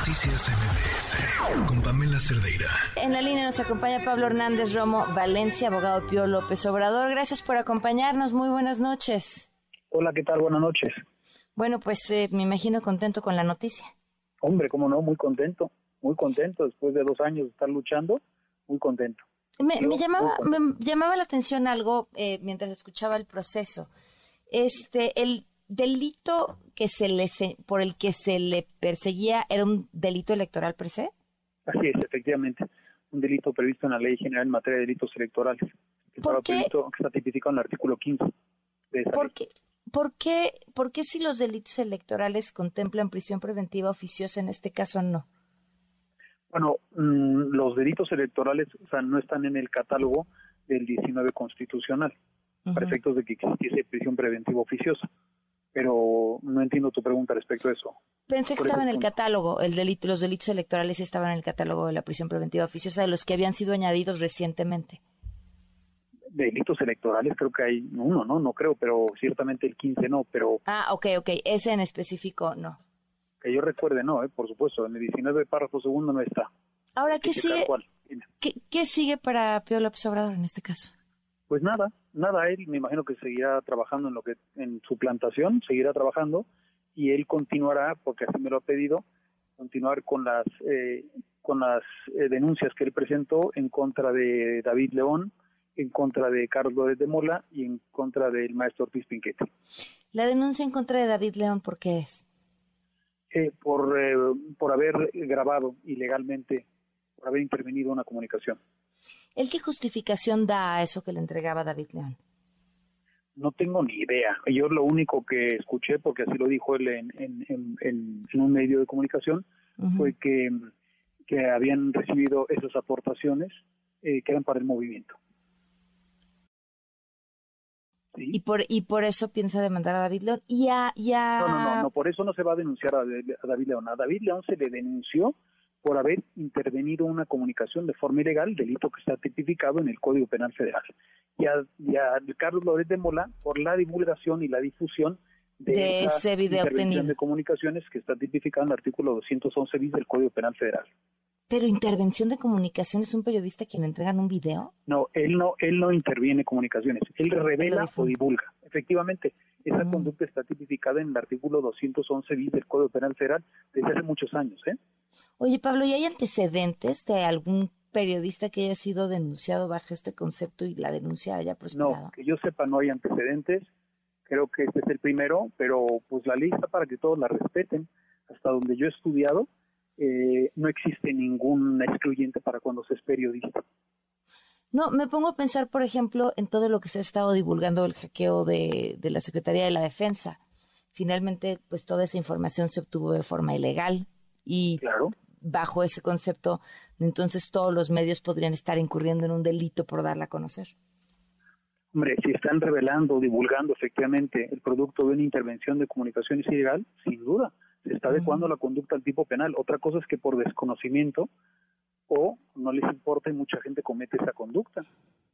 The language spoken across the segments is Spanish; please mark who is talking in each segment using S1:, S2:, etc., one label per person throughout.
S1: Noticias MBS con Pamela Cerdeira.
S2: En la línea nos acompaña Pablo Hernández Romo Valencia, abogado Pío López Obrador. Gracias por acompañarnos. Muy buenas noches.
S3: Hola, ¿qué tal? Buenas noches.
S2: Bueno, pues eh, me imagino contento con la noticia.
S3: Hombre, cómo no, muy contento, muy contento después de dos años de estar luchando, muy contento.
S2: Me, llamaba, me llamaba la atención algo eh, mientras escuchaba el proceso. Este, el delito que se le por el que se le perseguía era un delito electoral per se?
S3: Así es, efectivamente, un delito previsto en la Ley General en materia de delitos electorales, que,
S2: ¿Por qué?
S3: está tipificado en el artículo 15 de esa
S2: ¿Por qué, ¿Por qué, ¿Por qué si los delitos electorales contemplan prisión preventiva oficiosa, en este caso no?
S3: Bueno, mm, los delitos electorales o sea, no están en el catálogo del 19 constitucional, para efectos de que existiese prisión preventiva oficiosa pero no entiendo tu pregunta respecto a eso.
S2: Pensé que estaba en el catálogo, el delito, los delitos electorales estaban en el catálogo de la prisión preventiva oficiosa de los que habían sido añadidos recientemente.
S3: Delitos electorales creo que hay uno, ¿no? No creo, pero ciertamente el 15 no, pero...
S2: Ah, ok, ok, ese en específico no.
S3: Que yo recuerde no, ¿eh? por supuesto, en el 19 párrafo segundo no está.
S2: Ahora, ¿qué sigue, ¿qué, ¿qué sigue para Pío López Obrador en este caso?
S3: Pues nada, nada, él me imagino que seguirá trabajando en lo que en su plantación, seguirá trabajando y él continuará, porque así me lo ha pedido, continuar con las eh, con las eh, denuncias que él presentó en contra de David León, en contra de Carlos de Mola y en contra del maestro Ortiz Pinquete.
S2: La denuncia en contra de David León, ¿por qué es?
S3: Eh, por, por haber grabado ilegalmente, por haber intervenido en una comunicación.
S2: ¿El qué justificación da a eso que le entregaba David León?
S3: No tengo ni idea. Yo lo único que escuché, porque así lo dijo él en, un medio de comunicación, fue que, que, habían recibido esas aportaciones eh, que eran para el movimiento.
S2: Y por y por eso piensa demandar a David León y a,
S3: No, no, no, por eso no se va a denunciar a, a David León. A David León se le denunció por haber intervenido una comunicación de forma ilegal, delito que está tipificado en el Código Penal Federal. Y a, Carlos Lórez de Mola por la divulgación y la difusión
S2: de, ese video
S3: intervención de comunicaciones que está tipificado en el artículo 211 bis del Código Penal Federal.
S2: Pero intervención de comunicaciones, es un periodista quien entregan un video?
S3: No, él no, él no interviene comunicaciones, él revela o divulga. Efectivamente, esa mm. conducta está tipificada en el artículo 211 bis del Código Penal Federal desde hace muchos años. ¿eh?
S2: Oye, Pablo, ¿y hay antecedentes de algún periodista que haya sido denunciado bajo este concepto y la denuncia haya prosperado?
S3: No, que yo sepa no hay antecedentes. Creo que este es el primero, pero pues la lista para que todos la respeten. Hasta donde yo he estudiado, eh, no existe ningún excluyente para cuando se es periodista.
S2: No, me pongo a pensar, por ejemplo, en todo lo que se ha estado divulgando el hackeo de, de, la Secretaría de la Defensa. Finalmente, pues toda esa información se obtuvo de forma ilegal y
S3: claro.
S2: bajo ese concepto, entonces todos los medios podrían estar incurriendo en un delito por darla a conocer.
S3: Hombre, si están revelando, divulgando efectivamente el producto de una intervención de comunicaciones ilegal, sin duda, se está adecuando la conducta al tipo penal. Otra cosa es que por desconocimiento o no les importa y mucha gente comete esa conducta.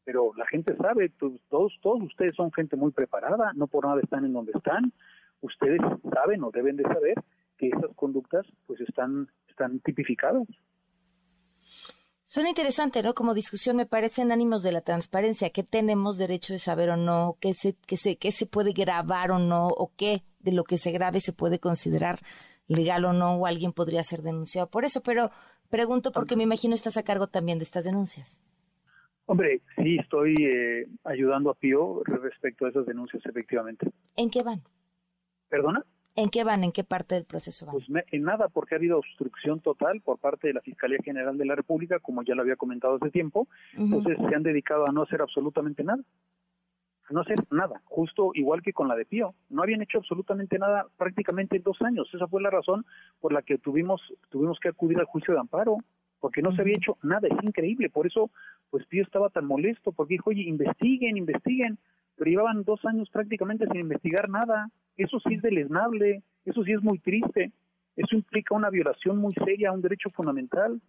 S3: Pero la gente sabe, todos, todos ustedes son gente muy preparada, no por nada están en donde están. Ustedes saben o deben de saber que esas conductas pues están, están tipificadas.
S2: Suena interesante, ¿no? Como discusión me parece en ánimos de la transparencia, qué tenemos derecho de saber o no, qué se, qué se, qué se puede grabar o no, o qué de lo que se grabe se puede considerar legal o no, o alguien podría ser denunciado por eso, pero Pregunto porque me imagino estás a cargo también de estas denuncias.
S3: Hombre, sí, estoy eh, ayudando a Pío respecto a esas denuncias, efectivamente.
S2: ¿En qué van?
S3: ¿Perdona?
S2: ¿En qué van? ¿En qué parte del proceso van?
S3: Pues en nada, porque ha habido obstrucción total por parte de la Fiscalía General de la República, como ya lo había comentado hace tiempo. Entonces se han dedicado a no hacer absolutamente nada no hacer nada, justo igual que con la de Pío. No habían hecho absolutamente nada prácticamente en dos años. Esa fue la razón por la que tuvimos, tuvimos que acudir al juicio de amparo, porque no se había hecho nada. Es increíble. Por eso, pues Pío estaba tan molesto, porque dijo, oye, investiguen, investiguen. Pero llevaban dos años prácticamente sin investigar nada. Eso sí es deleznable, eso sí es muy triste. Eso implica una violación muy seria a un derecho fundamental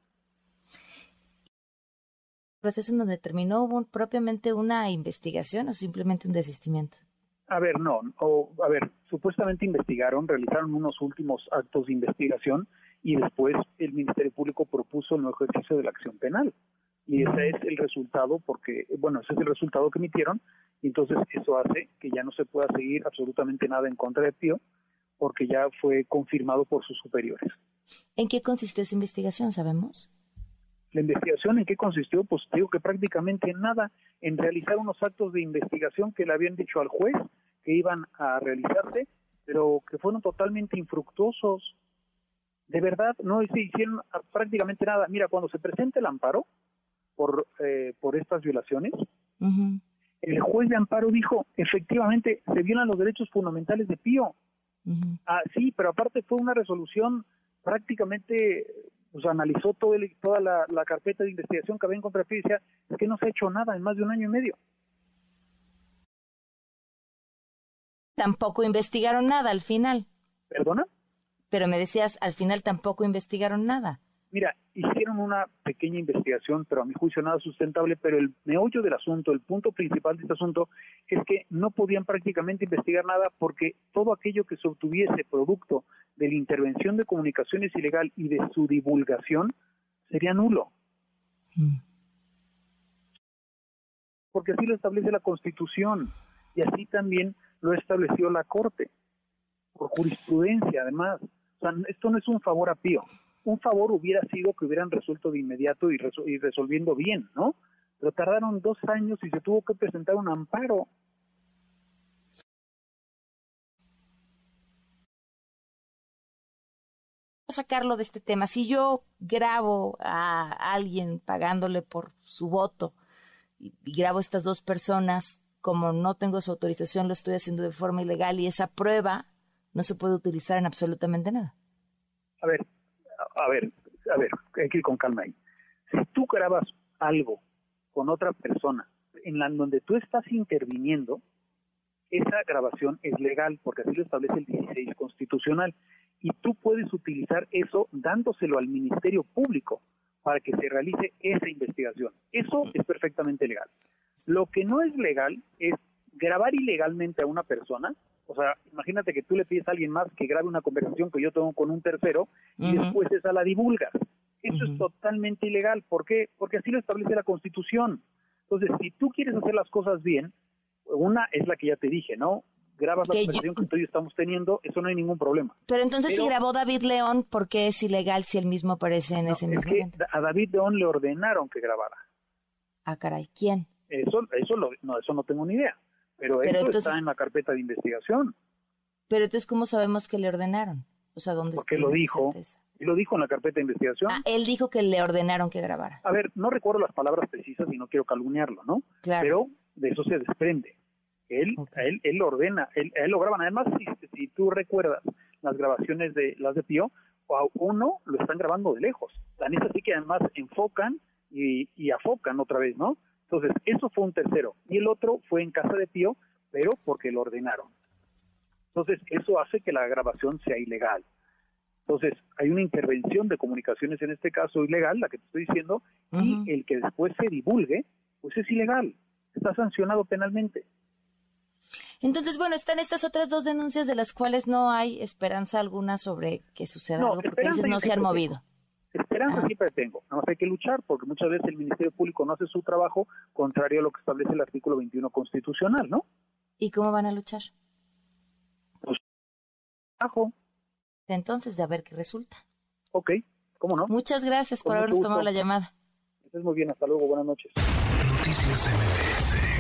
S2: proceso en donde terminó propiamente una investigación o simplemente un desistimiento?
S3: A ver, no, o, a ver, supuestamente investigaron, realizaron unos últimos actos de investigación y después el Ministerio Público propuso el nuevo ejercicio de la acción penal. Y ese es el resultado, porque, bueno, ese es el resultado que emitieron, y entonces eso hace que ya no se pueda seguir absolutamente nada en contra de Pío, porque ya fue confirmado por sus superiores.
S2: ¿En qué consistió esa investigación, sabemos?
S3: La investigación en qué consistió, pues digo que prácticamente nada, en realizar unos actos de investigación que le habían dicho al juez que iban a realizarse, pero que fueron totalmente infructuosos. De verdad, no se hicieron prácticamente nada. Mira, cuando se presenta el amparo por, eh, por estas violaciones, el juez de amparo dijo, efectivamente, se violan los derechos fundamentales de Pío. Ah, sí, pero aparte fue una resolución prácticamente, pues analizó todo toda la, carpeta de investigación que había en contra de Pío y decía, es que no se ha hecho nada en más de un año y medio.
S2: Tampoco investigaron nada al final.
S3: ¿Perdona?
S2: Pero me decías, al final tampoco investigaron nada.
S3: Mira, hicieron una pequeña investigación, pero a mi juicio nada sustentable, pero el meollo del asunto, el punto principal de este asunto, es que no podían prácticamente investigar nada porque todo aquello que se obtuviese producto de la intervención de comunicaciones ilegal y de su divulgación sería nulo. Porque así lo establece la Constitución y así también lo estableció la Corte, por jurisprudencia además. O sea, esto no es un favor a Pío un favor hubiera sido que hubieran resuelto de inmediato y, resolviendo bien, ¿no? Pero tardaron dos años y se tuvo que presentar un amparo.
S2: sacarlo de este tema. Si yo grabo a alguien pagándole por su voto y, grabo a estas dos personas, como no tengo su autorización, lo estoy haciendo de forma ilegal y esa prueba no se puede utilizar en absolutamente nada.
S3: A ver, a ver, a ver, hay que ir con calma ahí. Si tú grabas algo con otra persona en la donde tú estás interviniendo, esa grabación es legal porque así lo establece el 16 constitucional y tú puedes utilizar eso dándoselo al Ministerio Público para que se realice esa investigación. Eso es perfectamente legal. Lo que no es legal es grabar ilegalmente a una persona o sea, imagínate que tú le pides a alguien más que grabe una conversación que yo tengo con un tercero y después esa la divulgas. Eso es totalmente ilegal. ¿Por qué? Porque así lo establece la Constitución. Entonces, si tú quieres hacer las cosas bien, una es la que ya te dije, ¿no? Grabas la conversación que tú y yo estamos teniendo, eso no hay ningún problema.
S2: Pero entonces, si grabó David León, ¿por qué es ilegal si él mismo aparece en ese mismo
S3: es que A David León le ordenaron que grabara.
S2: Ah, caray, ¿quién?
S3: Eso, eso, no, eso no tengo ni idea. Pero, eso está en la carpeta de investigación.
S2: Pero entonces, ¿cómo sabemos que le ordenaron? O sea, ¿dónde
S3: Porque lo dijo. Y lo dijo en la carpeta de investigación.
S2: Ah, él dijo que le ordenaron que grabara.
S3: A ver, no recuerdo las palabras precisas y no quiero calumniarlo, ¿no? Claro. Pero de eso se desprende. Él, él, él lo ordena, él, él lo graban. Además, si, si tú recuerdas las grabaciones de las de Pío, a uno lo están grabando de lejos. Tan es así que además enfocan y, y afocan otra vez, ¿no? Entonces, eso fue un tercero. Y el otro fue en casa de Pío, pero porque lo ordenaron. Entonces, eso hace que la grabación sea ilegal. Entonces, hay una intervención de comunicaciones, en este caso ilegal, la que te estoy diciendo, y el que después se divulgue, pues es ilegal. Está sancionado penalmente.
S2: Entonces, bueno, están estas otras dos denuncias de las cuales no hay esperanza alguna sobre que suceda algo, porque no se han movido.
S3: Esperanza siempre tengo, nada más hay que luchar porque muchas veces el Ministerio Público no hace su trabajo contrario a lo que establece el artículo 21 constitucional, ¿no?
S2: ¿Y cómo van a luchar?
S3: Pues, trabajo.
S2: Entonces, de a ver qué resulta.
S3: Ok, ¿cómo no?
S2: Muchas gracias por habernos tomado la llamada.
S3: Estés muy bien, hasta luego, buenas noches.
S1: Noticias MBS